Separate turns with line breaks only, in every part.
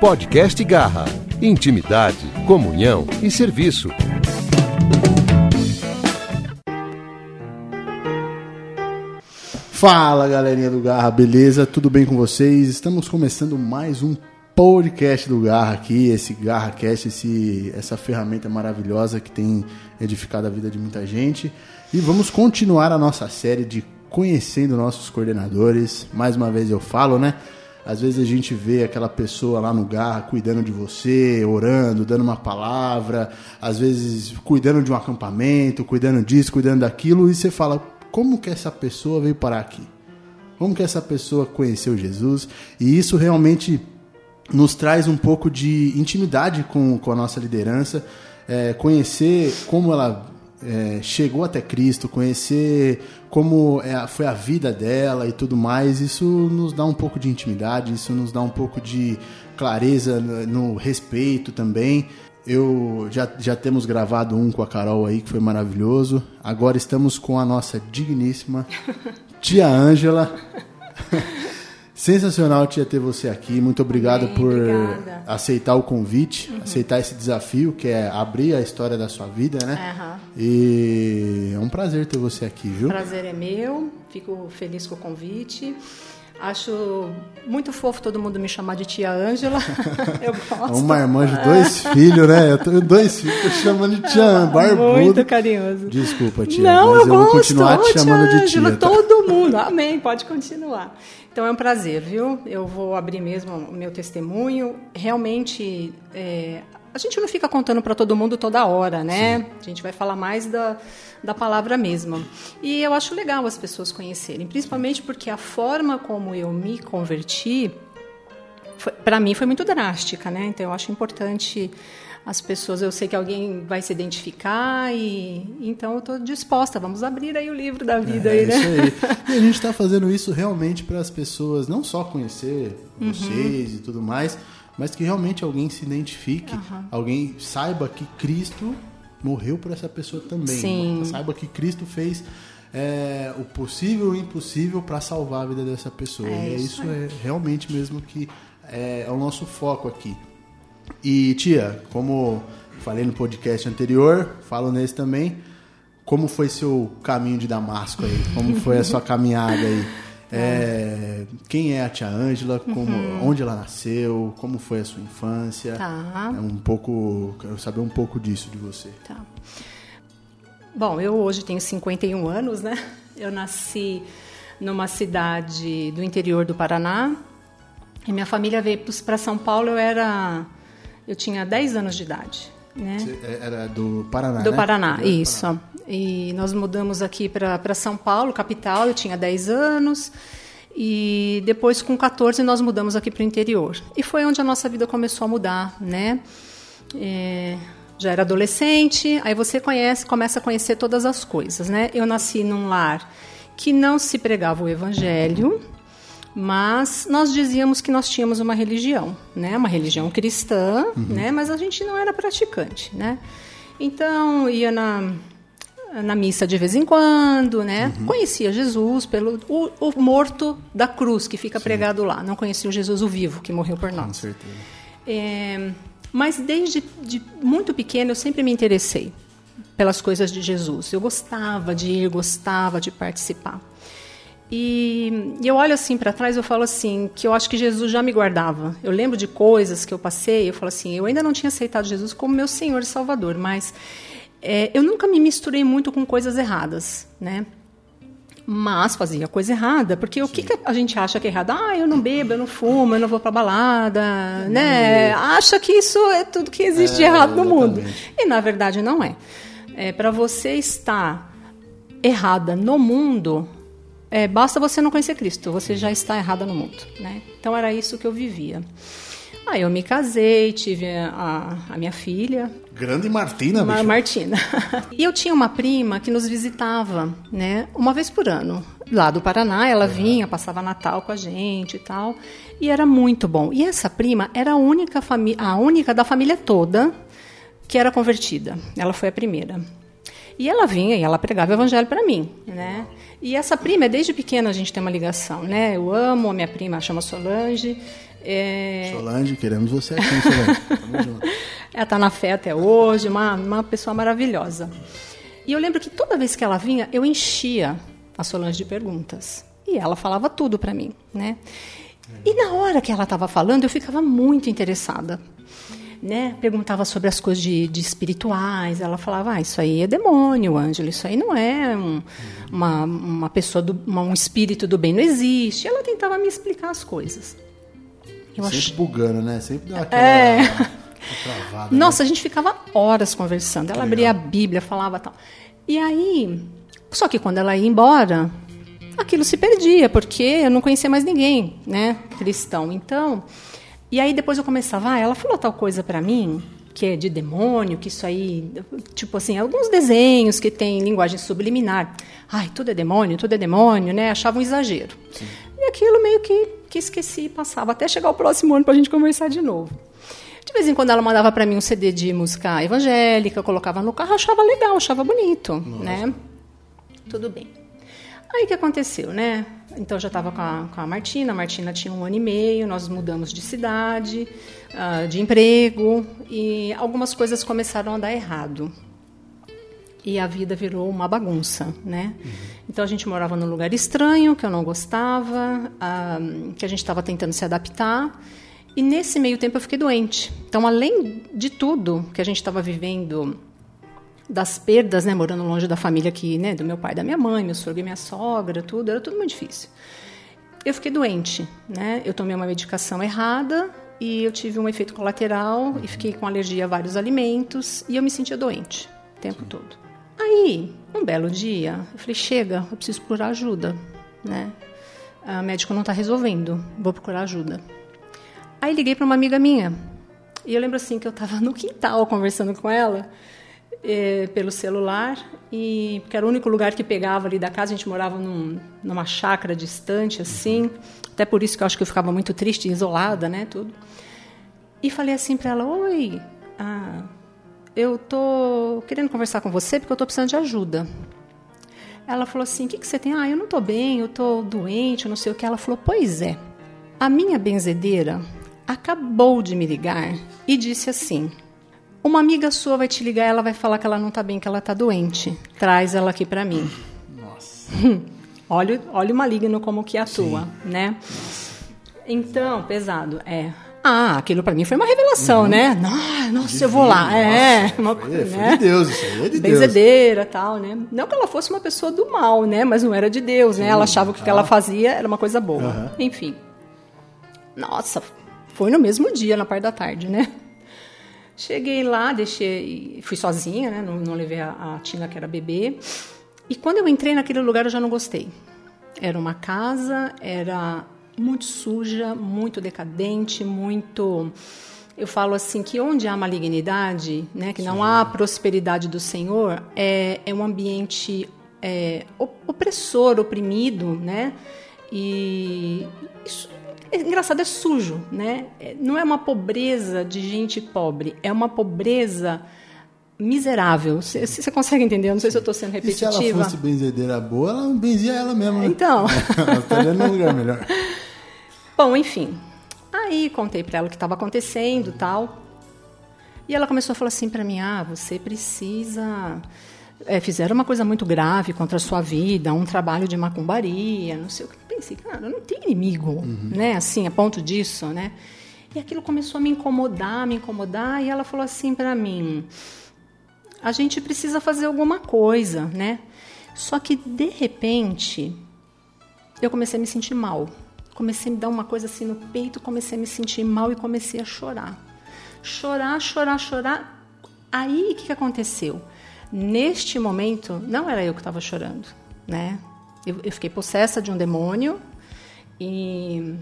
Podcast Garra. Intimidade, comunhão e serviço.
Fala galerinha do Garra, beleza? Tudo bem com vocês? Estamos começando mais um podcast do Garra aqui, esse Garra Cast, esse, essa ferramenta maravilhosa que tem edificado a vida de muita gente. E vamos continuar a nossa série de conhecendo nossos coordenadores. Mais uma vez eu falo, né? Às vezes a gente vê aquela pessoa lá no Garra cuidando de você, orando, dando uma palavra, às vezes cuidando de um acampamento, cuidando disso, cuidando daquilo, e você fala, como que essa pessoa veio parar aqui? Como que essa pessoa conheceu Jesus? E isso realmente nos traz um pouco de intimidade com, com a nossa liderança, é, conhecer como ela é, chegou até Cristo, conhecer como é, foi a vida dela e tudo mais, isso nos dá um pouco de intimidade, isso nos dá um pouco de clareza no, no respeito também. Eu já, já temos gravado um com a Carol aí, que foi maravilhoso. Agora estamos com a nossa digníssima tia Ângela. Sensacional, tia, ter você aqui. Muito obrigado
Bem,
por
obrigada.
aceitar o convite, aceitar esse desafio, que é abrir a história da sua vida, né?
Aham.
E é um prazer ter você aqui, viu?
Prazer é meu, fico feliz com o convite. Acho muito fofo todo mundo me chamar de tia Ângela. Eu gosto.
Uma irmã de dois filhos, né? Eu tenho dois filhos, tô chamando de tia barbudo.
Muito carinhoso.
Desculpa, tia,
Não,
mas
eu,
eu, vou
gosto.
continuar te chamando
tia
de tia.
Ângela,
tá?
Todo mundo. Amém, pode continuar. Então é um prazer, viu? Eu vou abrir mesmo o meu testemunho. Realmente, é, a gente não fica contando para todo mundo toda hora, né? A gente vai falar mais da, da palavra mesma. E eu acho legal as pessoas conhecerem, principalmente porque a forma como eu me converti para mim foi muito drástica, né? Então eu acho importante as pessoas, eu sei que alguém vai se identificar e então eu estou disposta. Vamos abrir aí o livro da vida
É
aí, né?
isso aí. E a gente está fazendo isso realmente para as pessoas não só conhecer
Uhum.
vocês e tudo mais, mas que realmente alguém se identifique, alguém saiba que Cristo morreu por essa pessoa também.
Sim.
Saiba que Cristo fez é, o possível e o impossível para salvar a vida dessa pessoa.
É
e
isso
isso é realmente mesmo que é, é o nosso foco aqui. E tia, como falei no podcast anterior, falo nesse também. Como foi seu caminho de Damasco aí? Como foi a sua caminhada aí? É, quem é a tia Ângela? Como, Onde ela nasceu? Como foi a sua infância?
Tá.
É um pouco, quero saber um pouco disso de você.
Tá. Bom, eu hoje tenho 51 anos, né? Eu nasci numa cidade do interior do Paraná. E minha família veio para São Paulo, eu era eu tinha 10 anos de idade, né?
É- era do Paraná,
Do
né?
Paraná, isso. E nós mudamos aqui para São Paulo, capital, eu tinha 10 anos. E depois, com 14, nós mudamos aqui para o interior. E foi onde a nossa vida começou a mudar, né? É, já era adolescente, aí você conhece, começa a conhecer todas as coisas, né? Eu nasci num lar que não se pregava o evangelho, mas nós dizíamos que nós tínhamos uma religião, né? Uma religião cristã, né? Mas a gente não era praticante, né? Então ia na na missa de vez em quando, né? Conhecia Jesus pelo o, o morto da cruz que fica pregado lá. Não conhecia o Jesus o vivo que morreu por
Com
nós.
certeza.
É, mas desde de muito pequena eu sempre me interessei pelas coisas de Jesus. Eu gostava de ir, gostava de participar. E, e eu olho assim para trás, eu falo assim que eu acho que Jesus já me guardava. Eu lembro de coisas que eu passei, eu falo assim, eu ainda não tinha aceitado Jesus como meu Senhor e Salvador, mas é, eu nunca me misturei muito com coisas erradas, né? Mas fazia coisa errada, porque o que, que a gente acha que é errado? Ah, eu não bebo, eu não fumo, eu não vou pra balada, né? Acha que isso é tudo que existe de
É,
errado no mundo. E na verdade não é. é para você estar errada no mundo, é, basta você não conhecer Cristo, você já está errada no mundo, né? Então era isso que eu vivia. Aí eu me casei, tive a, a minha filha,
Grande Martina,
Ma-
bicho.
Martina. e eu tinha uma prima que nos visitava, né, uma vez por ano. Lá do Paraná, ela vinha, passava Natal com a gente e tal. E era muito bom. E essa prima era a única, a única da família toda que era convertida. Ela foi a primeira. E ela vinha e ela pregava o evangelho para mim, né? E essa prima, desde pequena a gente tem uma ligação, né? Eu amo a minha prima, chama Solange. É...
Solange, queremos você aqui, Solange. Tamo junto.
Ela está na fé até hoje, uma, uma pessoa maravilhosa. E eu lembro que toda vez que ela vinha, eu enchia a Solange de perguntas. E ela falava tudo para mim, né? E na hora que ela estava falando, eu ficava muito interessada. Né? Perguntava sobre as coisas de, de espirituais. Ela falava: ah, Isso aí é demônio, Ângelo. Isso aí não é um, uma, uma pessoa, do, uma, um espírito do bem, não existe. Ela tentava me explicar as coisas.
Eu Sempre ach... bugando, né? Sempre dá aquela.
É. Travada, né? Nossa, né? a gente ficava horas conversando. Ela abria a Bíblia, falava tal. E aí, só que quando ela ia embora, aquilo se perdia, porque eu não conhecia mais ninguém, né, cristão. Então, e aí depois eu começava, ah, ela falou tal coisa para mim, que é de demônio, que isso aí, tipo assim, alguns desenhos que tem linguagem subliminar. Ai, tudo é demônio, tudo é demônio, né? Achava um exagero. Sim. E aquilo meio que, que esqueci e passava, até chegar o próximo ano para a gente conversar de novo. De vez em quando ela mandava para mim um CD de música evangélica, colocava no carro, achava legal, achava bonito, Nossa. né? Tudo bem. Aí o que aconteceu, né? Então eu já estava com, a, com a Martina, a Martina tinha um ano e meio, nós mudamos de cidade, uh, de emprego, e algumas coisas começaram a dar errado. E a vida virou uma bagunça, né? Uhum. Então a gente morava num lugar estranho, que eu não gostava, uh, que a gente estava tentando se adaptar. E nesse meio tempo eu fiquei doente. Então, além de tudo que a gente estava vivendo das perdas, né, morando longe da família aqui, né, do meu pai, da minha mãe, meu sogro e minha sogra, tudo, era tudo muito difícil. Eu fiquei doente, né? Eu tomei uma medicação errada e eu tive um efeito colateral e fiquei com alergia a vários alimentos e eu me sentia doente o tempo todo. Aí, um belo dia, eu falei: chega, eu preciso procurar ajuda, né? O médico não está resolvendo, vou procurar ajuda. Aí liguei para uma amiga minha e eu lembro assim que eu estava no quintal conversando com ela é, pelo celular e porque era o único lugar que pegava ali da casa. A gente morava num, numa chácara distante assim, até por isso que eu acho que eu ficava muito triste, isolada, né, tudo. E falei assim para ela: "Oi, ah, eu tô querendo conversar com você porque eu tô precisando de ajuda." Ela falou assim: "O que, que você tem?" "Ah, eu não tô bem, eu tô doente, eu não sei o que." Ela falou: "Pois é, a minha benzedeira acabou de me ligar e disse assim: uma amiga sua vai te ligar, ela vai falar que ela não está bem, que ela está doente. Traz ela aqui para mim. Nossa. olha, olha o maligno como que atua, Sim. né? Então, pesado, é. Ah, aquilo para mim foi uma revelação, uhum. né? Nossa, nossa eu vou lá. É,
uma, foi, né? de Deus, isso aí é de
Benzedeira, Deus. tal, né? Não que ela fosse uma pessoa do mal, né? Mas não era de Deus, Sim. né? Ela achava que o que ela fazia era uma coisa boa. Uhum. Enfim. Nossa, foi no mesmo dia, na parte da tarde, né? Cheguei lá, deixei, fui sozinha, né? Não, não levei a, a Tina, que era bebê. E quando eu entrei naquele lugar, eu já não gostei. Era uma casa, era muito suja, muito decadente, muito. Eu falo assim que onde há malignidade, né, que Sim. não há prosperidade do Senhor, é, é um ambiente é, opressor, oprimido, né? E isso, é engraçado, é sujo, né? É, não é uma pobreza de gente pobre, é uma pobreza miserável. Você consegue entender? Eu não sei se eu estou sendo repetitiva.
E se ela fosse benzedeira boa, ela benzia ela mesma. Né?
Então.
ela estaria num lugar melhor.
Bom, enfim. Aí contei para ela o que estava acontecendo tal. E ela começou a falar assim para mim: ah, você precisa. É, fizeram uma coisa muito grave contra a sua vida, um trabalho de macumbaria, não sei o que pensei, cara, não tem inimigo, uhum. né? Assim, a ponto disso, né? E aquilo começou a me incomodar, me incomodar, e ela falou assim para mim: a gente precisa fazer alguma coisa, né? Só que de repente eu comecei a me sentir mal. Comecei a me dar uma coisa assim no peito, comecei a me sentir mal e comecei a chorar. Chorar, chorar, chorar. Aí o que, que aconteceu? Neste momento, não era eu que estava chorando, né? Eu, eu fiquei possessa de um demônio e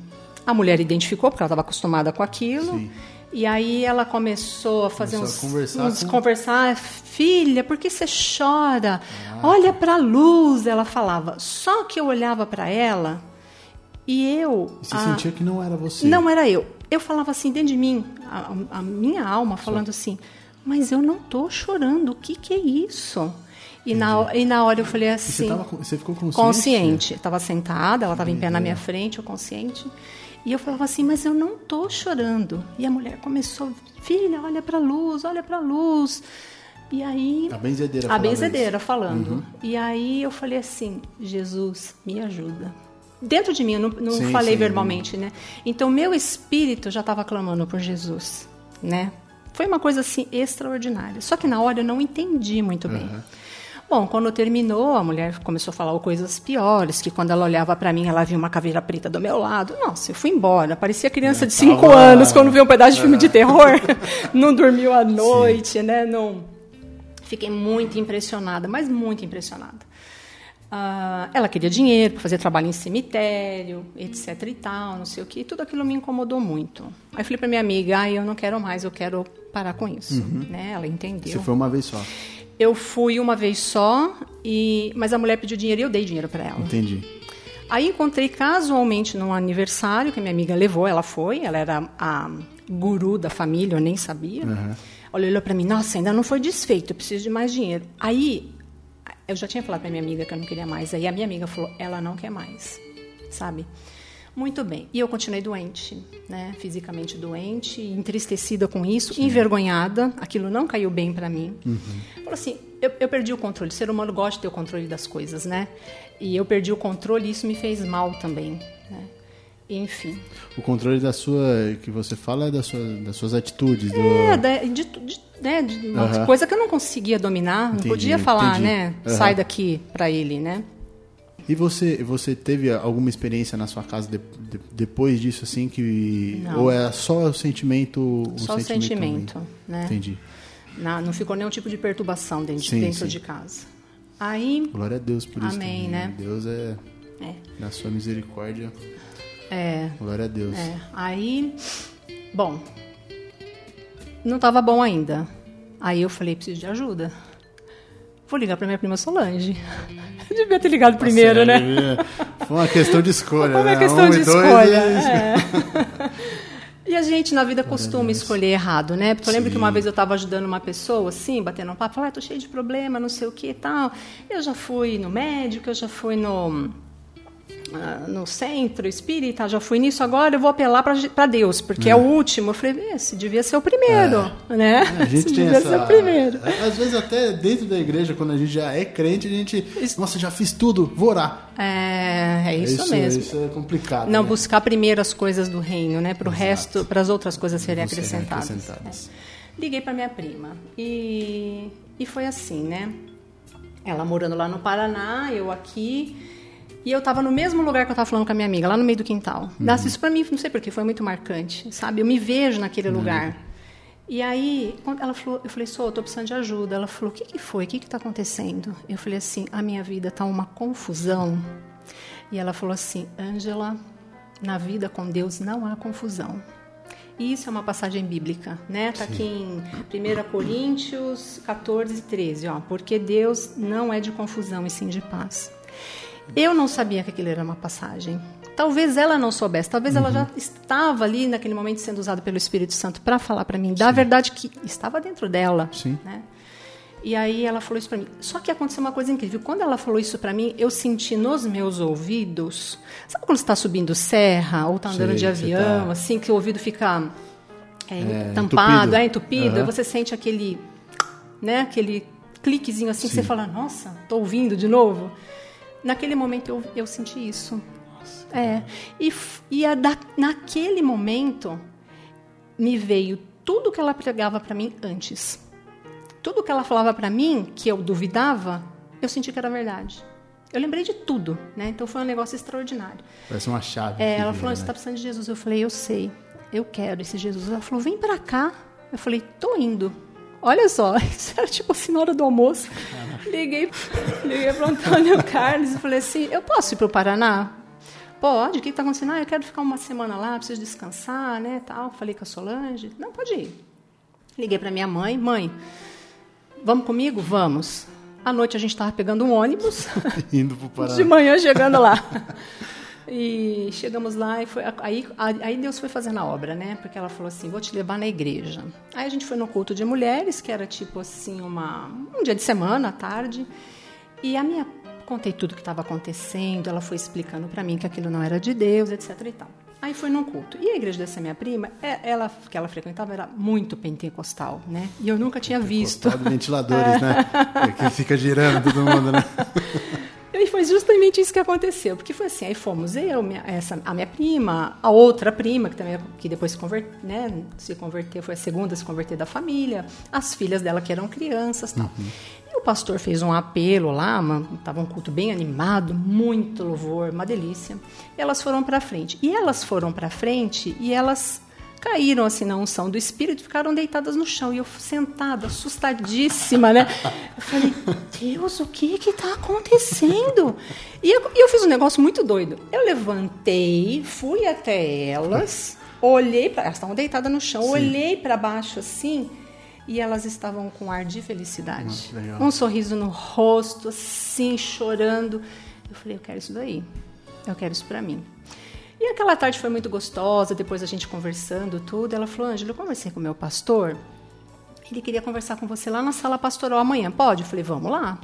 a mulher identificou, porque ela estava acostumada com aquilo. Sim. E aí ela começou a fazer começou uns, a conversar, uns com... conversar, filha, por que você chora? Ah. Olha para a luz, ela falava. Só que eu olhava para ela e eu.
E você a... sentia que não era você?
Não era eu. Eu falava assim dentro de mim, a, a minha alma falando Só. assim, mas eu não estou chorando. O que, que é isso? E na, e na hora eu falei assim.
Você, tava, você, ficou consciente?
Consciente. Estava sentada, ela estava em pé na minha frente, eu consciente. E eu falava assim, mas eu não tô chorando. E a mulher começou, filha, olha para a luz, olha para a luz. E aí.
A benzedeira
A benzedeira falando. Uhum. E aí eu falei assim: Jesus, me ajuda. Dentro de mim, eu não, não sim, falei sim, verbalmente, né? Então, meu espírito já estava clamando por Jesus, né? Foi uma coisa assim extraordinária. Só que na hora eu não entendi muito bem. Uhum. Bom, quando terminou, a mulher começou a falar coisas piores, que quando ela olhava para mim, ela via uma caveira preta do meu lado. Nossa, eu fui embora. Parecia criança de 5 anos quando vê um pedaço de filme de terror. não dormiu à noite, Sim. né? Não Fiquei muito impressionada, mas muito impressionada. Uh, ela queria dinheiro para fazer trabalho em cemitério, etc e tal, não sei o que. Tudo aquilo me incomodou muito. Aí eu falei para minha amiga, ah, eu não quero mais, eu quero parar com isso. Uhum. Né? Ela entendeu.
Você foi uma vez só?
Eu fui uma vez só, e mas a mulher pediu dinheiro e eu dei dinheiro para ela.
Entendi.
Aí encontrei casualmente num aniversário que minha amiga levou, ela foi, ela era a guru da família, eu nem sabia. Uhum. Olha, olhou para mim, nossa, ainda não foi desfeito, eu preciso de mais dinheiro. Aí, eu já tinha falado para minha amiga que eu não queria mais. Aí a minha amiga falou, ela não quer mais, sabe? Muito bem. E eu continuei doente, né? Fisicamente doente, entristecida com isso, Sim. envergonhada. Aquilo não caiu bem para mim. Uhum. Falou assim, eu, eu, perdi o controle. O ser humano gosta de ter o controle das coisas, né? E eu perdi o controle e isso me fez mal também, né? enfim.
O controle da sua, que você fala é da sua, das suas atitudes.
É, do... de, de, né, de uma coisa que eu não conseguia dominar, entendi, não podia falar, entendi. né? Sai daqui para ele, né?
E você, você teve alguma experiência na sua casa de, de, depois disso, assim, que... Não. Ou é só o sentimento...
Só sentimento o sentimento, né?
Entendi.
Não, não ficou nenhum tipo de perturbação dentro, sim, dentro sim. de casa. Aí...
Glória a Deus por
amém,
isso
Amém, né?
Deus é, é... Na sua misericórdia...
É.
Glória a Deus.
É. Aí, bom, não estava bom ainda. Aí eu falei, preciso de ajuda. Vou ligar para minha prima Solange. Eu devia ter ligado primeiro, né?
Foi uma questão de escolha. Foi
uma
né?
questão um de escolha. É. E a gente na vida costuma escolher errado, né? Porque eu lembro Sim. que uma vez eu estava ajudando uma pessoa, assim, batendo um papo, falando, ah, tô cheio de problema, não sei o que e tal. Eu já fui no médico, eu já fui no no centro espírita, já fui nisso, agora eu vou apelar para Deus, porque é. é. o último. Eu falei, esse devia ser o primeiro, é. né?
É, a gente devia essa... ser o primeiro. Às vezes até dentro da igreja, quando a gente já é crente, a gente, nossa, já fiz tudo, vou orar.
É, é isso, isso mesmo.
Isso é complicado.
Não né? buscar primeiro as coisas do reino, né? Para o resto, para as outras coisas serem acrescentadas. acrescentadas. É. Liguei para minha prima e, e foi assim, né? Ela morando lá no Paraná, eu aqui. E eu estava no mesmo lugar que eu estava falando com a minha amiga, lá no meio do quintal. Uhum. Isso para mim, não sei porquê, foi muito marcante, sabe? Eu me vejo naquele uhum. lugar. E aí, ela falou, eu falei, sou, estou precisando de ajuda. Ela falou, o que, que foi? O que está acontecendo? Eu falei assim, a minha vida está uma confusão. E ela falou assim, Ângela, na vida com Deus não há confusão. E isso é uma passagem bíblica, né? Está aqui em 1 Coríntios 14, 13, ó. Porque Deus não é de confusão e sim de paz. Eu não sabia que aquilo era uma passagem. Talvez ela não soubesse, talvez uhum. ela já estava ali naquele momento sendo usada pelo Espírito Santo para falar para mim da Sim. verdade que estava dentro dela.
Sim.
Né? E aí ela falou isso para mim. Só que aconteceu uma coisa incrível. Quando ela falou isso para mim, eu senti nos meus ouvidos. Sabe quando está subindo serra ou está andando Sei, de avião, tá... assim que o ouvido fica é, é, tampado, entupido. é entupido, uhum. você sente aquele, né, aquele cliquezinho assim Sim. que você fala, nossa, tô ouvindo de novo. Naquele momento eu, eu senti isso. Nossa, é. E, e a da, naquele momento me veio tudo que ela pregava para mim antes. Tudo que ela falava para mim, que eu duvidava, eu senti que era verdade. Eu lembrei de tudo, né? Então foi um negócio extraordinário.
Parece uma chave.
É, ela falou: você está precisando de Jesus. Eu falei: eu sei, eu quero esse Jesus. Ela falou: vem para cá. Eu falei: tô indo. Olha só, isso era tipo assim na hora do almoço. Liguei, liguei para o Antônio Carlos e falei assim: eu posso ir para o Paraná? Pode, o que está acontecendo? Ah, eu quero ficar uma semana lá, preciso descansar, né? Tal. Falei com a Solange. Não, pode ir. Liguei para minha mãe: mãe, vamos comigo? Vamos. À noite a gente estava pegando um ônibus.
Indo para o Paraná.
De manhã chegando lá. E chegamos lá e foi aí, aí Deus foi fazendo a obra, né? Porque ela falou assim: "Vou te levar na igreja". Aí a gente foi no culto de mulheres, que era tipo assim uma um dia de semana à tarde. E a minha contei tudo o que estava acontecendo, ela foi explicando para mim que aquilo não era de Deus, etc e tal. Aí foi num culto. E a igreja dessa minha prima, é, ela que ela frequentava era muito pentecostal, né? E eu nunca tinha visto.
ventiladores, né? Que fica girando todo mundo, né?
E foi justamente isso que aconteceu, porque foi assim, aí fomos eu, minha, essa, a minha prima, a outra prima, que também que depois se, convert, né, se converteu, foi a segunda a se converter da família, as filhas dela que eram crianças tal. Uhum. E o pastor fez um apelo lá, estava um culto bem animado, muito louvor, uma delícia. E elas foram para frente. E elas foram para frente e elas caíram assim na unção do Espírito, ficaram deitadas no chão. E eu sentada, assustadíssima, né? Eu falei, Deus, o que que está acontecendo? E eu, eu, fiz um negócio muito doido. Eu levantei, fui até elas, olhei para elas estavam deitadas no chão, Sim. olhei para baixo assim e elas estavam com ar de felicidade. um sorriso no rosto, assim, chorando. Eu falei, eu quero isso daí. Eu quero isso para mim. E aquela tarde foi muito gostosa, depois a gente conversando tudo. Ela falou: Ângela, eu conversei com o meu pastor. Ele queria conversar com você lá na sala pastoral amanhã. Pode? Eu falei: vamos lá.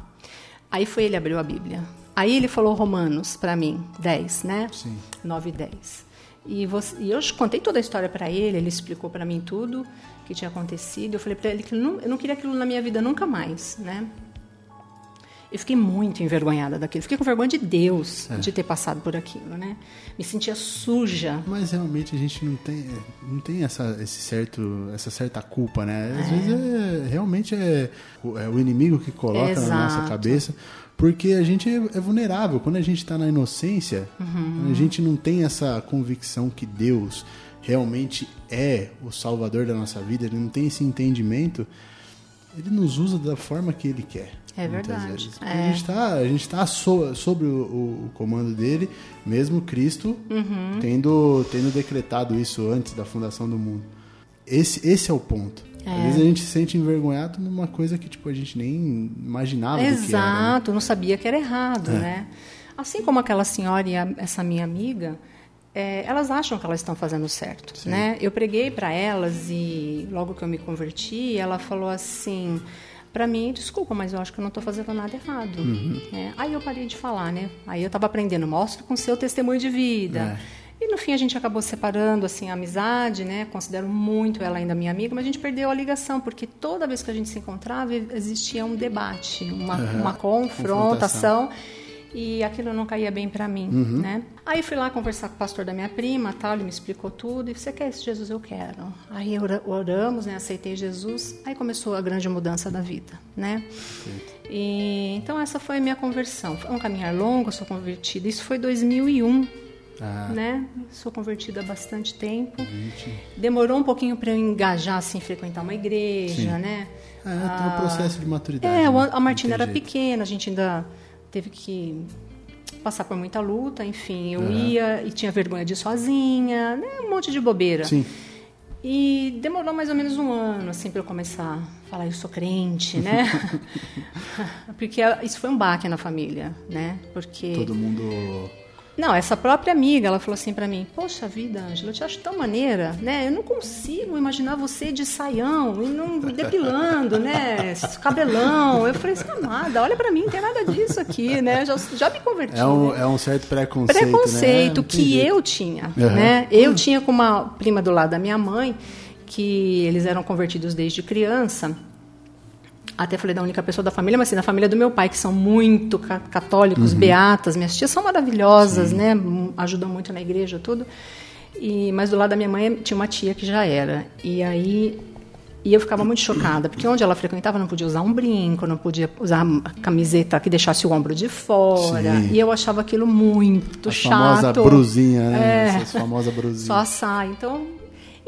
Aí foi ele abriu a Bíblia. Aí ele falou Romanos para mim, 10, né? Sim. 9 e 10. E, você, e eu contei toda a história para ele, ele explicou para mim tudo que tinha acontecido. Eu falei para ele que eu não, eu não queria aquilo na minha vida nunca mais, né? Eu fiquei muito envergonhada daquilo. Fiquei com vergonha de Deus é. de ter passado por aquilo, né? Me sentia suja.
Mas realmente a gente não tem, não tem essa, esse certo, essa certa culpa, né? Às é. vezes é, realmente é, é, o inimigo que coloca Exato. na nossa cabeça. Porque a gente é, é vulnerável. Quando a gente está na inocência, uhum. a gente não tem essa convicção que Deus realmente é o salvador da nossa vida, ele não tem esse entendimento, ele nos usa da forma que ele quer.
É verdade.
É. A gente está a gente tá so, sobre o, o, comando dele, mesmo Cristo uhum. tendo, tendo decretado isso antes da fundação do mundo. Esse, esse é o ponto. É. Às vezes a gente se sente envergonhado numa coisa que tipo, a gente nem imaginava
Exato,
era, né?
não sabia que era errado, é. né? Assim como aquela senhora e a, essa minha amiga, é, elas acham que elas estão fazendo certo, Sim. né? Eu preguei para elas e logo que eu me converti, ela falou assim para mim, desculpa, mas eu acho que eu não estou fazendo nada errado. Uhum. É, aí eu parei de falar, né? Aí eu estava aprendendo, mostre com seu testemunho de vida. É. E no fim a gente acabou separando assim a amizade, né? Considero muito ela ainda minha amiga, mas a gente perdeu a ligação porque toda vez que a gente se encontrava existia um debate, uma, uhum. uma confrontação e aquilo não caía bem para mim, uhum. né? Aí fui lá conversar com o pastor da minha prima, tal, ele me explicou tudo, e você quer esse Jesus? Eu quero. Aí oramos, né, aceitei Jesus, aí começou a grande mudança da vida, né? E, então essa foi a minha conversão. Foi um caminhar longo, eu sou convertida, isso foi 2001, ah. né? Sou convertida há bastante tempo. Demorou um pouquinho para eu engajar, assim, frequentar uma igreja, Sim. né?
É, tem um ah, processo de maturidade.
É, né? a Martina era jeito. pequena, a gente ainda teve que passar por muita luta, enfim, eu uhum. ia e tinha vergonha de ir sozinha, né, um monte de bobeira.
Sim.
E demorou mais ou menos um ano, assim, para eu começar a falar, eu sou crente, né? Porque isso foi um baque na família, né? Porque...
Todo mundo
não, essa própria amiga, ela falou assim para mim: Poxa vida, Ângela, eu te acho tão maneira, né? Eu não consigo imaginar você de saião e não depilando, né? Cabelão. Eu falei assim: Amada, olha para mim, não tem nada disso aqui, né? Já, já me converti.
É um, né? é um certo preconceito.
Preconceito
né?
que eu tinha, uhum. né? Eu tinha com uma prima do lado da minha mãe, que eles eram convertidos desde criança até falei da única pessoa da família, mas assim, da família do meu pai, que são muito católicos, uhum. beatas. Minhas tias são maravilhosas, Sim. né? Ajudam muito na igreja, tudo. E, mas do lado da minha mãe tinha uma tia que já era. E aí e eu ficava muito chocada, porque onde ela frequentava não podia usar um brinco, não podia usar camiseta que deixasse o ombro de fora. Sim. E eu achava aquilo muito a chato.
Famosa brusinha, né? É. Essa famosa brusinha.
Só a saia. Então,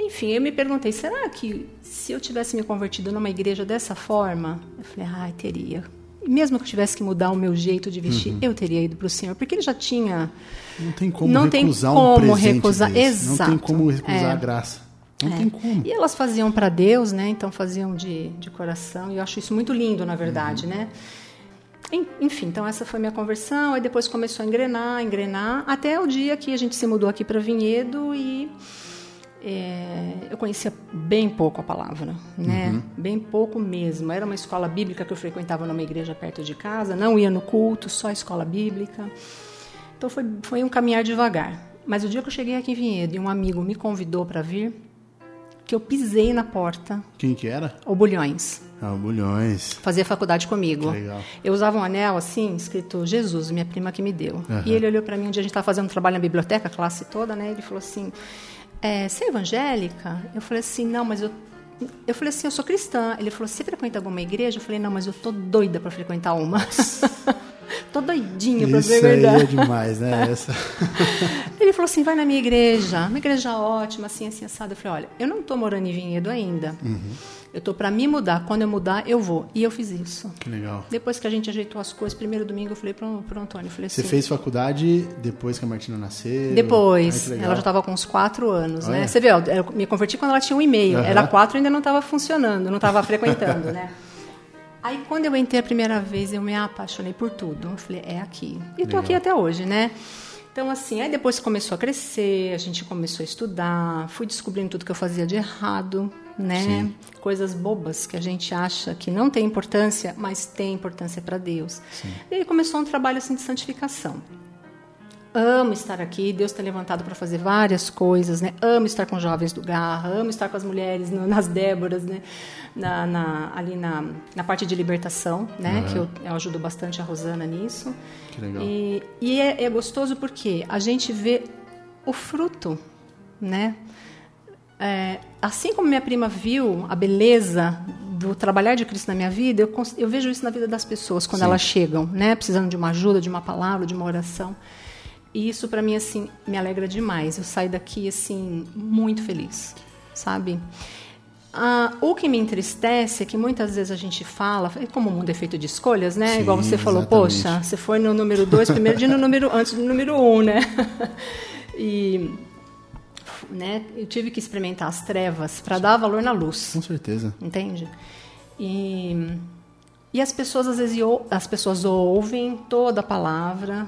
enfim, eu me perguntei, será que se eu tivesse me convertido numa igreja dessa forma, eu falei, ai, ah, teria. Mesmo que eu tivesse que mudar o meu jeito de vestir, uhum. eu teria ido para o Senhor, porque ele já tinha.
Não tem como não recusar tem como um recusar,
desse.
Exato. Não tem como recusar é. a graça. Não é. tem como.
E elas faziam para Deus, né? Então faziam de, de coração. E eu acho isso muito lindo, na verdade, uhum. né? Enfim, então essa foi minha conversão. Aí depois começou a engrenar, engrenar, até o dia que a gente se mudou aqui para Vinhedo e é, eu conhecia bem pouco a palavra, né?
Uhum.
Bem pouco mesmo. Era uma escola bíblica que eu frequentava numa igreja perto de casa, não ia no culto, só escola bíblica. Então foi, foi um caminhar devagar. Mas o dia que eu cheguei aqui em Vinhedo e um amigo me convidou para vir, que eu pisei na porta,
Quem que era?
o Bulhões,
Ah, o Bulhões.
fazia faculdade comigo.
Que legal.
Eu usava um anel assim, escrito Jesus, minha prima que me deu.
Aham.
E ele olhou para mim um dia, a gente estava fazendo um trabalho na biblioteca, a classe toda, né? Ele falou assim: é, Você é evangélica? Eu falei assim: Não, mas eu. Eu falei assim: Eu sou cristã. Ele falou: Você frequenta alguma igreja? Eu falei: Não, mas eu tô doida para frequentar uma. tô doidinha para
Isso aí
verdade.
é demais, né? Essa...
Ele falou assim: vai na minha igreja, uma igreja ótima, assim, assim, assado. Eu falei: olha, eu não estou morando em Vinhedo ainda. Eu estou para me mudar. Quando eu mudar, eu vou. E eu fiz isso.
que legal.
Depois que a gente ajeitou as coisas, primeiro domingo, eu falei para o Antônio: falei
Você
assim,
fez faculdade depois que a Martina nasceu?
Depois, ela já estava com uns quatro anos,
Olha.
né? Você vê, eu me converti quando ela tinha um e-mail.
Aham.
Era quatro e ainda não estava funcionando, não estava frequentando, né? Aí, quando eu entrei a primeira vez, eu me apaixonei por tudo. Eu falei, é aqui. E estou aqui até hoje, né? Então, assim, aí depois começou a crescer, a gente começou a estudar, fui descobrindo tudo que eu fazia de errado, né?
Sim.
Coisas bobas que a gente acha que não tem importância, mas tem importância para Deus. E aí começou um trabalho assim de santificação. Amo estar aqui, Deus tem levantado para fazer várias coisas, né? Amo estar com jovens do Garra, amo estar com as mulheres no- nas Déboras, né? Na, na- ali na, na parte de libertação, né?
Aham.
Que eu, eu ajudo bastante a Rosana nisso.
Que legal.
E, e é, é gostoso porque a gente vê o fruto, né? É, assim como minha prima viu a beleza do trabalhar de Cristo na minha vida, eu, eu vejo isso na vida das pessoas quando
Sim.
elas chegam, né? Precisando de uma ajuda, de uma palavra, de uma oração. E isso para mim assim me alegra demais. Eu saio daqui assim muito feliz, sabe? Ah, o que me entristece é que muitas vezes a gente fala, e como o mundo é feito de escolhas, né?
Sim,
Igual você falou,
exatamente.
poxa, você foi no número dois primeiro dia no número antes do número um, né? E né, eu tive que experimentar as trevas para dar valor na luz
Com certeza.
entende? E, e as pessoas às vezes as pessoas ouvem toda a palavra,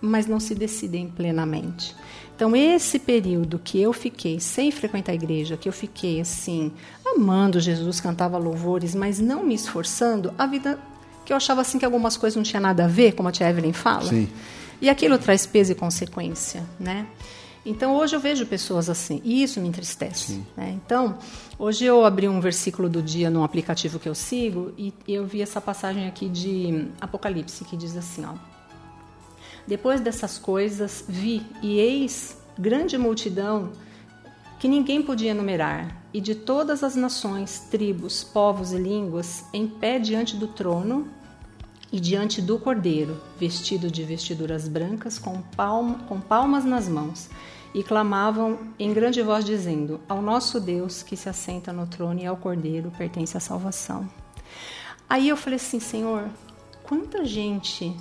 mas não se decidem plenamente. Então esse período que eu fiquei sem frequentar a igreja, que eu fiquei assim amando Jesus, cantava louvores, mas não me esforçando, a vida que eu achava assim que algumas coisas não tinha nada a ver, como a tia Evelyn fala.
Sim.
E aquilo traz peso e consequência, né? Então hoje eu vejo pessoas assim, e isso me entristece. né? Então, hoje eu abri um versículo do dia num aplicativo que eu sigo e eu vi essa passagem aqui de Apocalipse que diz assim, ó: Depois dessas coisas vi e eis grande multidão que ninguém podia numerar, e de todas as nações, tribos, povos e línguas, em pé diante do trono e diante do cordeiro, vestido de vestiduras brancas, com, palma, com palmas nas mãos, e clamavam em grande voz, dizendo: Ao nosso Deus que se assenta no trono e ao cordeiro pertence a salvação. Aí eu falei assim: Senhor, quanta gente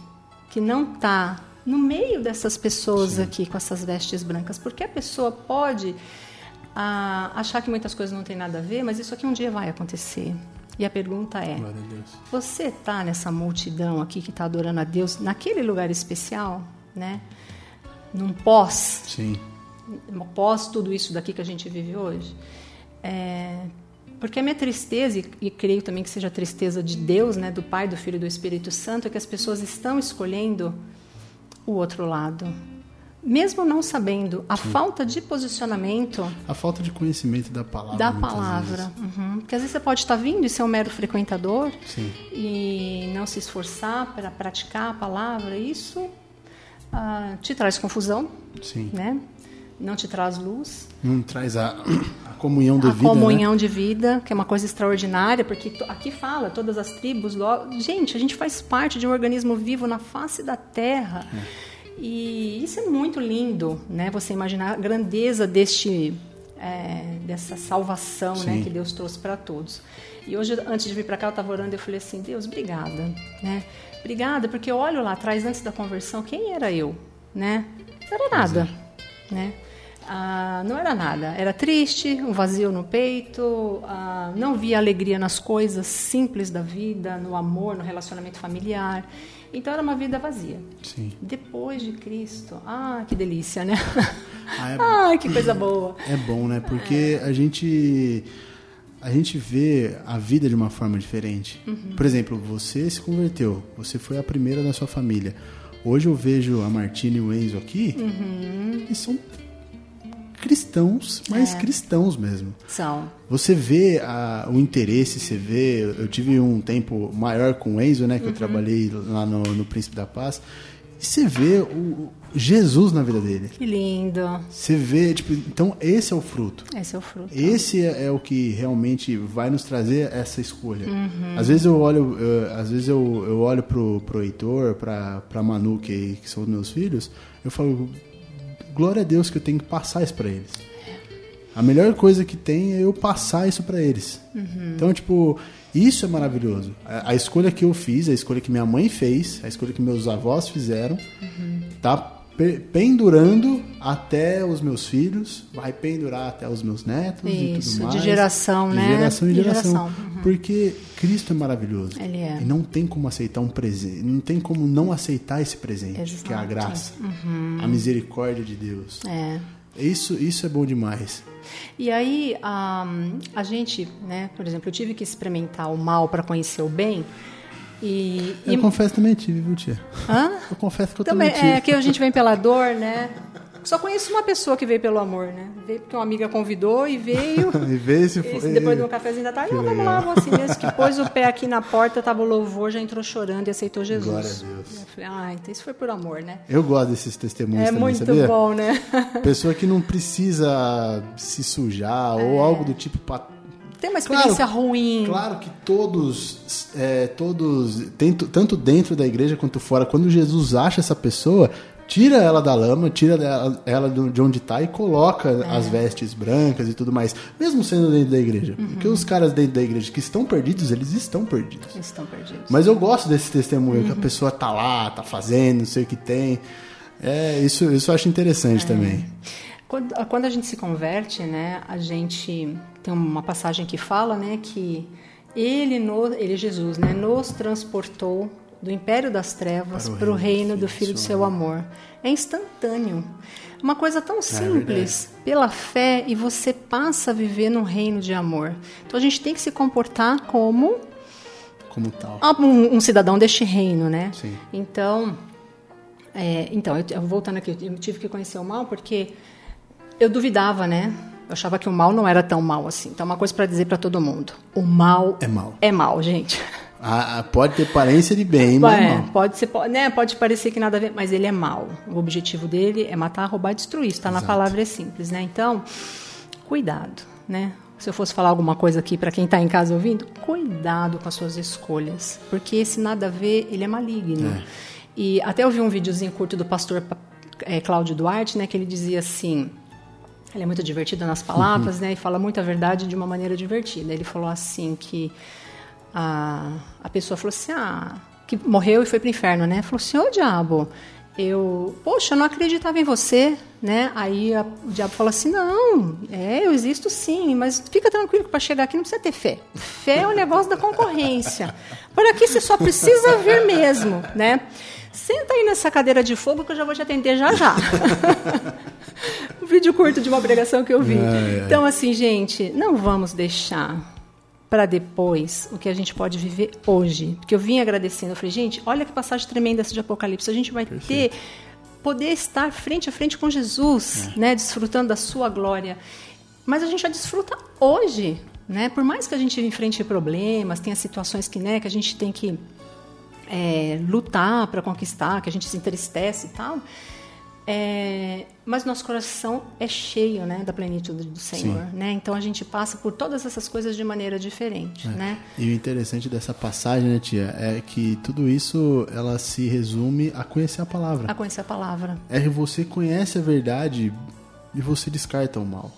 que não está no meio dessas pessoas aqui com essas vestes brancas, porque a pessoa pode ah, achar que muitas coisas não têm nada a ver, mas isso aqui um dia vai acontecer. E a pergunta é: você está nessa multidão aqui que está adorando a Deus, naquele lugar especial, né? Num pós,
Sim.
pós tudo isso daqui que a gente vive hoje. É, porque a minha tristeza, e, e creio também que seja a tristeza de Deus, né, do Pai, do Filho e do Espírito Santo, é que as pessoas estão escolhendo o outro lado. Mesmo não sabendo, a falta de posicionamento
A falta de conhecimento da palavra.
da palavra. Uhum. Porque às vezes você pode estar vindo e ser um mero frequentador
Sim.
e não se esforçar para praticar a palavra. Isso ah, te traz confusão.
Sim.
né? Não te traz luz.
Não traz a, a comunhão
a
devida, né?
comunhão de vida, que é uma coisa extraordinária, porque aqui fala, todas as tribos, gente, a gente faz parte de um organismo vivo na face da terra.
É.
E isso é muito lindo, né? Você imaginar a grandeza deste é, dessa salvação, né, que Deus trouxe para todos. E hoje, antes de vir para cá, eu estava orando e eu falei assim, Deus, obrigada, né? Obrigada, porque eu olho lá atrás, antes da conversão, quem era eu, né? Não era nada, né? Ah, não era nada. Era triste, um vazio no peito, ah, não via alegria nas coisas simples da vida, no amor, no relacionamento familiar. Então era uma vida vazia.
Sim.
Depois de Cristo, ah, que delícia, né?
Ah, é-
ah, que coisa boa.
É bom, né? Porque a gente a gente vê a vida de uma forma diferente. Por exemplo, você se converteu, você foi a primeira da sua família. Hoje eu vejo a Martina e o Enzo aqui, e são cristãos, mas cristãos mesmo.
São.
Você vê a- o interesse, você vê. Eu tive um tempo maior com o Enzo, né? Que eu trabalhei lá no, no Príncipe da Paz. E você vê o, Jesus na vida dele.
Que lindo.
Você vê, tipo, então esse é o fruto.
Esse é o fruto.
Esse é, é o que realmente vai nos trazer essa escolha.
Uhum.
Às vezes eu olho, eu- às vezes eu, eu olho pro, pro Heitor, pra, pra Manu, que, que são os meus filhos, eu falo, glória a Deus que eu tenho que passar isso pra eles. A melhor coisa que tem é eu passar isso pra eles.
Uhum.
Então, tipo, isso é maravilhoso. A, a escolha que eu fiz, a escolha que minha mãe fez, a escolha que meus avós fizeram,
Uhum.
tá pendurando até os meus filhos, vai pendurar até os meus netos e
Isso,
tudo
de
mais.
geração,
de
né?
geração em
De
geração.
geração, uhum.
Porque Cristo é maravilhoso.
Ele é.
E não tem como aceitar um presente, não tem como não aceitar esse presente, que é a graça, a misericórdia de Deus.
É.
Isso, isso é bom demais.
E aí, a, a gente, né, por exemplo, eu tive que experimentar o mal para conhecer o bem. E,
Eu
e-
confesso também tive, viu, tia?
Hã?
Eu confesso que eu
Também,
também, tive.
é que a gente vem pela dor, né? Só conheço uma pessoa que veio pelo amor, né? Veio porque uma amiga convidou e veio.
E vê se foi...
depois de um cafezinho da tarde, não, vamos lá, vou assim mesmo. Que pôs o pé aqui na porta, tava o louvor, já entrou chorando e aceitou Jesus.
Glória a Deus.
Eu falei, ah, então isso foi por amor, né?
Eu gosto desses testemunhos
É
também,
muito
sabia?
bom, né?
Pessoa que não precisa se sujar
É.
ou algo do tipo pra
Tem uma experiência ruim.
Claro que todos, é, todos, tanto, tanto dentro da igreja quanto fora, quando Jesus acha essa pessoa, tira ela da lama, tira ela, de onde está e coloca
É.
as vestes brancas e tudo mais, mesmo sendo dentro da igreja.
Uhum.
Porque os caras dentro da igreja que estão perdidos, eles estão perdidos.
Estão perdidos.
Mas eu gosto desse testemunho,
Uhum.
que a pessoa tá lá, tá fazendo, não sei o que tem. É, isso, isso eu acho interessante
É.
também.
Quando, quando a gente se converte, né, a gente tem uma passagem que fala, né, que ele, no, ele Jesus, né, nos transportou do império das trevas
Para o reino do Filho
do seu amor. É instantâneo. Uma coisa
É
tão simples, pela fé, e você passa a viver num reino de amor. Então a gente tem que se comportar como
Como tal.
um, um cidadão deste reino, né?
Sim.
Então, é, então eu, eu voltando aqui, eu tive que conhecer o mal porque eu duvidava, né? Eu achava que o mal não era tão mal assim. Então, uma coisa para dizer para todo mundo: o mal
É mal.
É mal, gente.
Ah, ah, pode ter aparência de bem, mas
É,
não.
pode ser, pode, né? Pode parecer que nada a ver, mas ele é mal. O objetivo dele é matar, roubar, e destruir. Está na palavra é simples, né? Então, cuidado, né? Se eu fosse falar alguma coisa aqui para quem está em casa ouvindo, cuidado com as suas escolhas, porque esse nada a ver, ele é maligno.
É.
E até eu vi um videozinho curto do pastor é, Cláudio Duarte, né? Que ele dizia assim. Ele é muito divertido nas palavras, né? E fala muita verdade de uma maneira divertida. Ele falou assim que a, a pessoa falou assim, ah, que morreu e foi para o inferno, né? Falou assim, ô diabo, eu, poxa, eu não acreditava em você, né? Aí a- o diabo falou assim, não, é, eu existo sim, mas fica tranquilo que para chegar aqui não precisa ter fé. Fé é o negócio da concorrência. Por aqui você só precisa vir mesmo, né? Senta aí nessa cadeira de fogo que eu já vou te atender já já. vídeo curto de uma pregação que eu vi.
Ai, ai.
Então, assim, gente, não vamos deixar para depois o que a gente pode viver hoje. Porque eu vim agradecendo, eu falei, gente, olha que passagem tremenda essa de Apocalipse. A gente vai ter poder estar frente a frente com Jesus, né, desfrutando da sua glória. Mas a gente já desfruta hoje, né? Por mais que a gente enfrente problemas, tenha situações que, né, que a gente tem que é, lutar para conquistar, que a gente se entristece e tal. É, mas nosso coração é cheio, né, da plenitude do Senhor, né? Então a gente passa por todas essas coisas de maneira diferente, né?
E o interessante dessa passagem, né, tia, é que tudo isso ela se resume a conhecer a palavra.
A conhecer a palavra.
É que você conhece a verdade e você descarta o mal.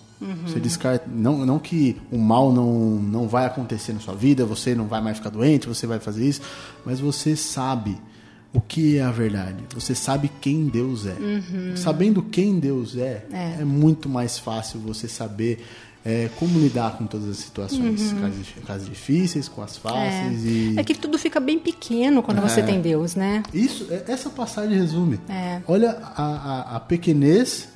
Você descarta. Não, não que o mal não, não vai acontecer na sua vida, você não vai mais ficar doente, você vai fazer isso, mas você sabe o que é a verdade. Você sabe quem Deus é. Sabendo quem Deus é, é, muito mais fácil você saber é, como lidar com todas as situações, uhum. casos, casos, difíceis, com as fáceis
é.
e...
É que tudo fica bem pequeno quando é. você tem Deus, né?
Isso, é, essa passagem resume. É. Olha a, a, a pequenez,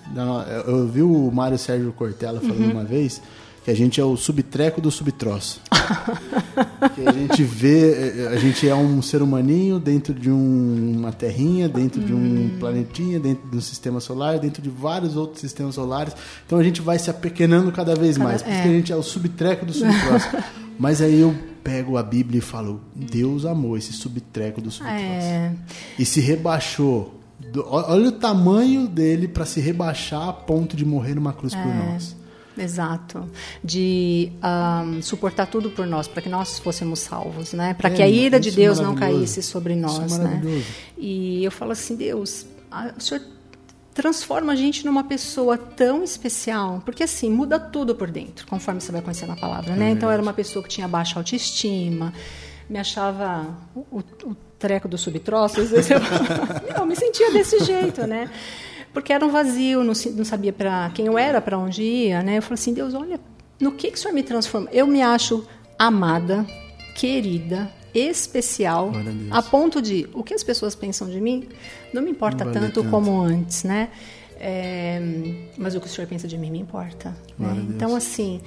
eu vi o Mário Sérgio Cortella falando uhum. uma vez que a gente é o subtreco do subtroço. que a gente vê, a gente é um ser humaninho dentro de um, uma terrinha, dentro de um hum. planetinha, dentro de um sistema solar, dentro de vários outros sistemas solares. Então a gente vai se apequenando cada vez mais, porque é. a gente é o subtreco do subtroço. Mas aí eu pego a Bíblia e falo, Deus amou esse subtreco do subtroço. É. E se rebaixou. Olha o tamanho dele para se rebaixar a ponto de morrer numa cruz é. por nós.
Exato. De um, suportar tudo por nós, para que nós fôssemos salvos, né? Para é, que a ira de é Deus não caísse sobre nós, é né? E eu falo assim, Deus, o Senhor transforma a gente numa pessoa tão especial, porque assim, muda tudo por dentro, conforme você vai conhecendo a palavra, né? É então era uma pessoa que tinha baixa autoestima, me achava o, o treco do subtroço, às vezes eu, eu me sentia desse jeito, né? Porque era um vazio, não, não sabia para quem eu era, para onde ia, né? Eu falei assim, Deus, olha, no que, que o Senhor me transforma? Eu me acho amada, querida, especial, a, ponto de o que as pessoas pensam de mim não me importa não vale tanto, tanto, como antes, né? É, mas o que o Senhor pensa de mim me importa. Né? Então, assim,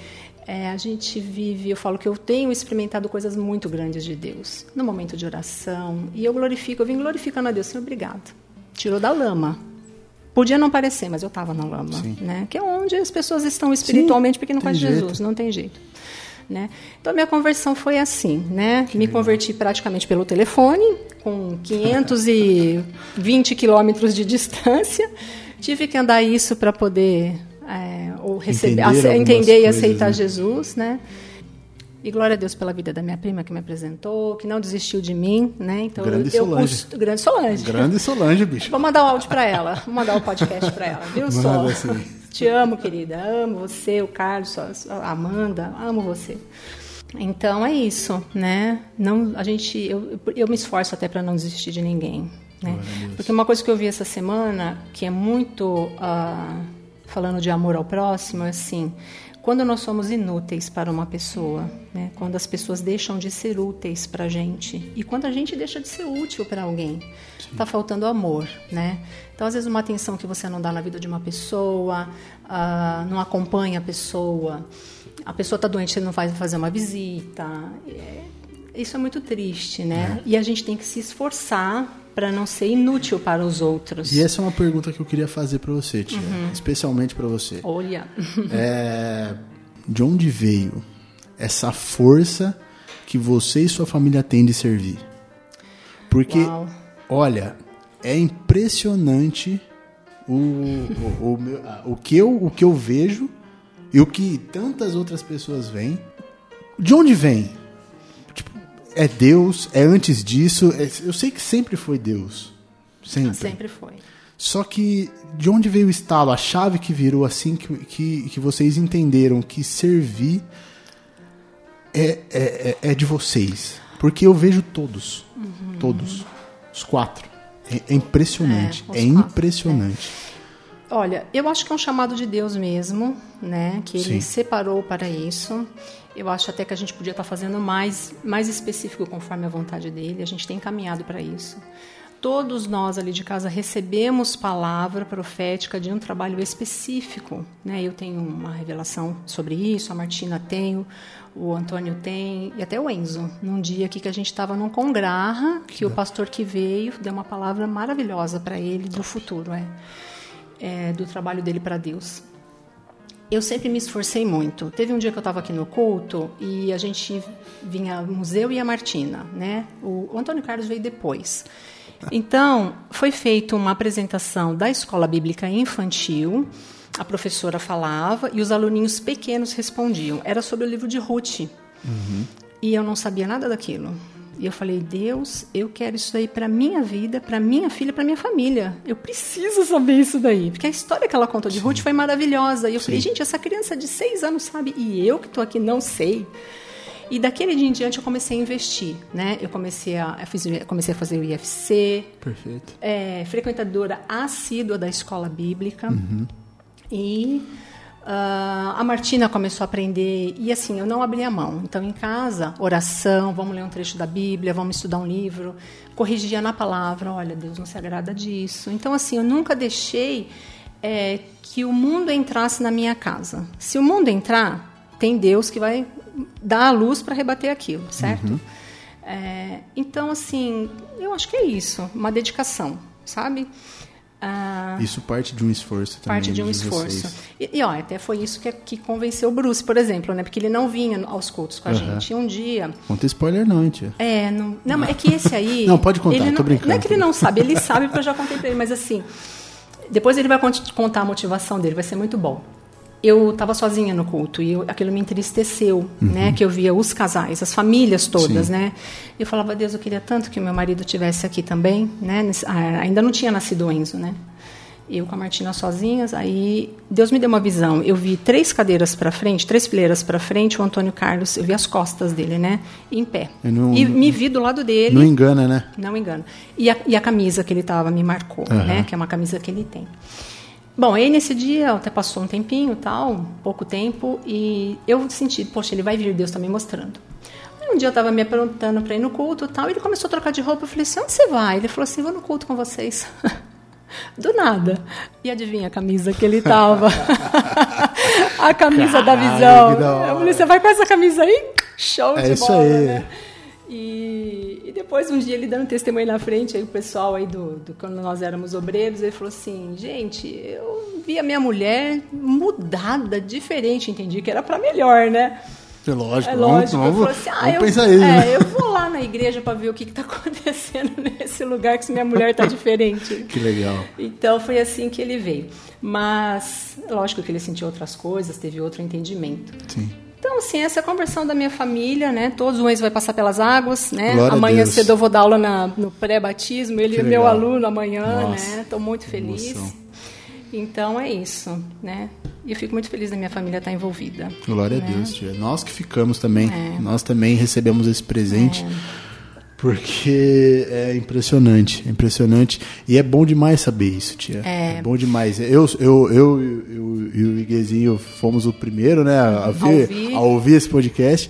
é, a gente vive, eu falo que eu tenho experimentado coisas muito grandes de Deus no momento de oração e eu glorifico, eu vim glorificando a Deus, Senhor, obrigado. Tirou da lama, Podia não parecer, mas eu estava na lama, Sim. né? Que é onde as pessoas estão espiritualmente, Sim, porque não faz Jesus, não tem jeito. Né? Então, minha conversão foi assim, né? Que Me legal. converti praticamente pelo telefone, com 520 quilômetros de distância. Tive que andar isso para poder é, ou receber, entender, entender e aceitar né? Jesus, né? E glória a Deus pela vida da minha prima que me apresentou, que não desistiu de mim, né?
Então grande eu, Solange. Custo,
grande Solange.
Grande Solange, bicho.
Vou mandar o um áudio para ela, vou mandar o um podcast para ela, viu, Sol? Assim. Te amo, querida. Amo você, o Carlos, a Amanda, amo você. Então é isso, né? Não, a gente, eu, eu me esforço até para não desistir de ninguém, né? Porque uma coisa que eu vi essa semana que é muito uh, falando de amor ao próximo, é assim quando nós somos inúteis para uma pessoa, né? quando as pessoas deixam de ser úteis para a gente e quando a gente deixa de ser útil para alguém, está faltando amor, né? Então, às vezes, uma atenção que você não dá na vida de uma pessoa, uh, não acompanha a pessoa, a pessoa está doente, você não vai fazer uma visita. É, isso é muito triste, né? É. E a gente tem que se esforçar para não ser inútil para os outros.
E essa é uma pergunta que eu queria fazer para você, tia, uhum. especialmente para você.
Olha.
É, de onde veio essa força que você e sua família têm de servir? Porque, Uau. olha, é impressionante o, o, o, meu, o, que eu, o que eu vejo e o que tantas outras pessoas veem. De onde vem? É Deus, é antes disso. É, eu sei que sempre foi Deus. Sempre.
Sempre foi.
Só que de onde veio o estalo, a chave que virou assim que, que, que vocês entenderam que servir é, é, é, é de vocês? Porque eu vejo todos. Uhum. Todos. Os quatro. É, é impressionante. É, é impressionante.
Olha, eu acho que é um chamado de Deus mesmo, né? Que Ele Sim. separou para isso. Eu acho até que a gente podia estar fazendo mais, mais específico conforme a vontade dele. A gente tem caminhado para isso. Todos nós ali de casa recebemos palavra profética de um trabalho específico. Né? Eu tenho uma revelação sobre isso, a Martina tem, o Antônio tem, e até o Enzo. Num dia aqui que a gente estava num congraha, que o pastor que veio deu uma palavra maravilhosa para ele do futuro, é, é do trabalho dele para Deus eu sempre me esforcei muito. Teve um dia que eu estava aqui no culto e a gente vinha, o museu e a Martina, né? O, o Antônio Carlos veio depois. Então, foi feita uma apresentação da Escola Bíblica Infantil, a professora falava e os aluninhos pequenos respondiam. Era sobre o livro de Ruth. Uhum. E eu não sabia nada daquilo. E eu falei, Deus, eu quero isso aí para minha vida, para minha filha, para minha família. Eu preciso saber isso daí. Porque a história que ela contou de Sim. Ruth foi maravilhosa. E eu Sim. falei, gente, essa criança de seis anos sabe, e eu que estou aqui não sei. E daquele dia em diante eu comecei a investir, né? Eu comecei a, eu fiz, comecei a fazer o IFC.
Perfeito.
É, frequentadora assídua da escola bíblica. Uhum. E Uh, a Martina começou a aprender e assim eu não abri a mão. Então em casa, oração, vamos ler um trecho da Bíblia, vamos estudar um livro, corrigia na palavra. Olha, Deus não se agrada disso. Então assim eu nunca deixei é, que o mundo entrasse na minha casa. Se o mundo entrar, tem Deus que vai dar a luz para rebater aquilo, certo? Uhum. É, então assim eu acho que é isso, uma dedicação, sabe?
Ah, isso parte de um esforço também.
Parte de um esforço. E, e, ó, até foi isso que, que convenceu o Bruce, por exemplo, né? Porque ele não vinha aos cultos com a gente. E um dia.
Conta spoiler, não, hein, tia?
É, não, não, é que esse aí.
não, pode contar,
ele
não, tô brincando.
Não é que ele não sabe, ele sabe porque eu já contei pra ele, mas assim. Depois ele vai contar a motivação dele, vai ser muito bom eu estava sozinha no culto e eu, aquilo me entristeceu, uhum. né? Que eu via os casais, as famílias todas, Sim. né? Eu falava, Deus, eu queria tanto que meu marido tivesse aqui também, né? Ah, ainda não tinha nascido o Enzo, né? Eu com a Martina sozinhas, aí Deus me deu uma visão. Eu vi três cadeiras para frente, três fileiras para frente, o Antônio Carlos, eu vi as costas dele, né? Em pé.
Não,
e me vi do lado dele.
Não engana, né?
Não engana. E a, e a camisa que ele tava me marcou, uhum. né? Que é uma camisa que ele tem. Bom, aí nesse dia até passou um tempinho, tal, pouco tempo, e eu senti, poxa, ele vai vir, Deus está me mostrando. Aí um dia eu estava me perguntando para ir no culto, tal, e ele começou a trocar de roupa. Eu falei assim, onde você vai? Ele falou assim, vou no culto com vocês. Do nada. E adivinha a camisa que ele tava? a camisa Caralho, da visão. Eu falei, você vai com essa camisa aí? Show é de
isso bola, aí.
né? E, e, depois, um dia, ele dando testemunho na frente, aí o pessoal aí do, do quando nós éramos obreiros, ele falou assim, gente, eu vi a minha mulher mudada, diferente, entendi que era para melhor, né?
É lógico,
é lógico.
Vamos, vamos,
assim, ah,
eu, pensar né?
é, eu vou lá na igreja para ver o que está acontecendo nesse lugar que minha mulher está diferente.
que legal.
Então foi assim que ele veio. Mas, lógico que ele sentiu outras coisas, teve outro entendimento.
Sim.
Essa é a conversão da minha família, né? Todos os vai passar pelas águas, né?
Glória
amanhã cedo eu vou dar aula na, no pré-batismo, ele é meu aluno amanhã,
Nossa,
né? Estou muito feliz. Então é isso, né? E eu fico muito feliz da minha família estar envolvida.
Glória
né?
a Deus, tia. Nós que ficamos também, é. nós também recebemos esse presente. É porque é impressionante, é impressionante. E é bom demais saber isso, tia.
É,
é bom demais. Eu, eu, eu, eu e o Iguezinho fomos o primeiro, né, a, ver, ouvir. a ouvir esse podcast.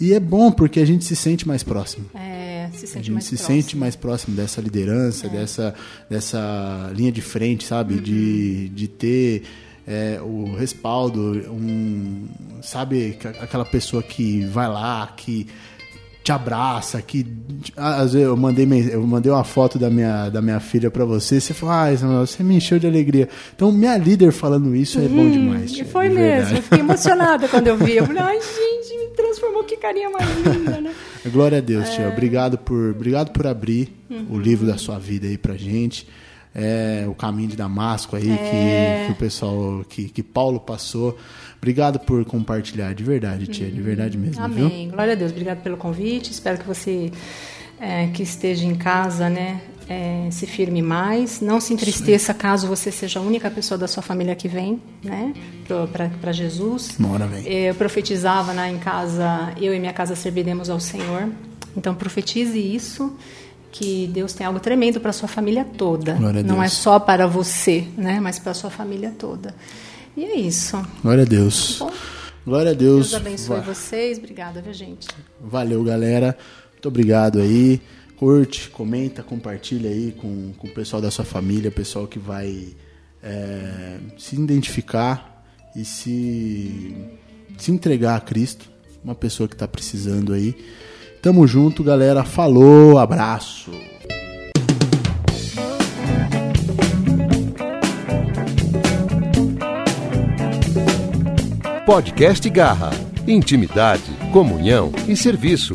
E é bom porque a gente se sente mais próximo.
É, se sente
a gente
mais
se
próximo.
sente mais próximo dessa liderança, é. dessa, dessa linha de frente, sabe? Uhum. De, de ter é, o respaldo, um, sabe? Aquela pessoa que vai lá, que te abraça, que às vezes eu mandei eu mandei uma foto da minha, da minha filha para você, você falou: "Ah, você me encheu de alegria". Então minha líder falando isso é bom demais.
Tia, foi de mesmo, eu fiquei emocionada quando eu vi. Eu falei: "Ai, gente, me transformou, que carinha mais linda, né?"
Glória a Deus, é... tia. Obrigado por obrigado por abrir uhum. o livro da sua vida aí pra gente. É, o caminho de Damasco aí é... que, que, o pessoal que, que Paulo passou. Obrigado por compartilhar, de verdade, tia, de verdade mesmo.
Amém.
Viu?
Glória a Deus. Obrigado pelo convite. Espero que você é, que esteja em casa, né, é, se firme mais. Não se entristeça caso você seja a única pessoa da sua família que vem, né, para Jesus.
Mora vem.
É, eu profetizava né, em casa, eu e minha casa serviremos ao Senhor. Então profetize isso que Deus tem algo tremendo para sua família toda. Não é só para você, né, mas para sua família toda. E é isso.
Glória a Deus. Tá bom? Glória a Deus.
Deus abençoe Va vocês. Obrigada, viu, gente?
Valeu, galera. Muito obrigado aí. Curte, comenta, compartilha aí com, com o pessoal da sua família, pessoal que vai é, se identificar e se, se entregar a Cristo. Uma pessoa que está precisando aí. Tamo junto, galera. Falou, abraço.
Podcast Garra. Intimidade, comunhão e serviço.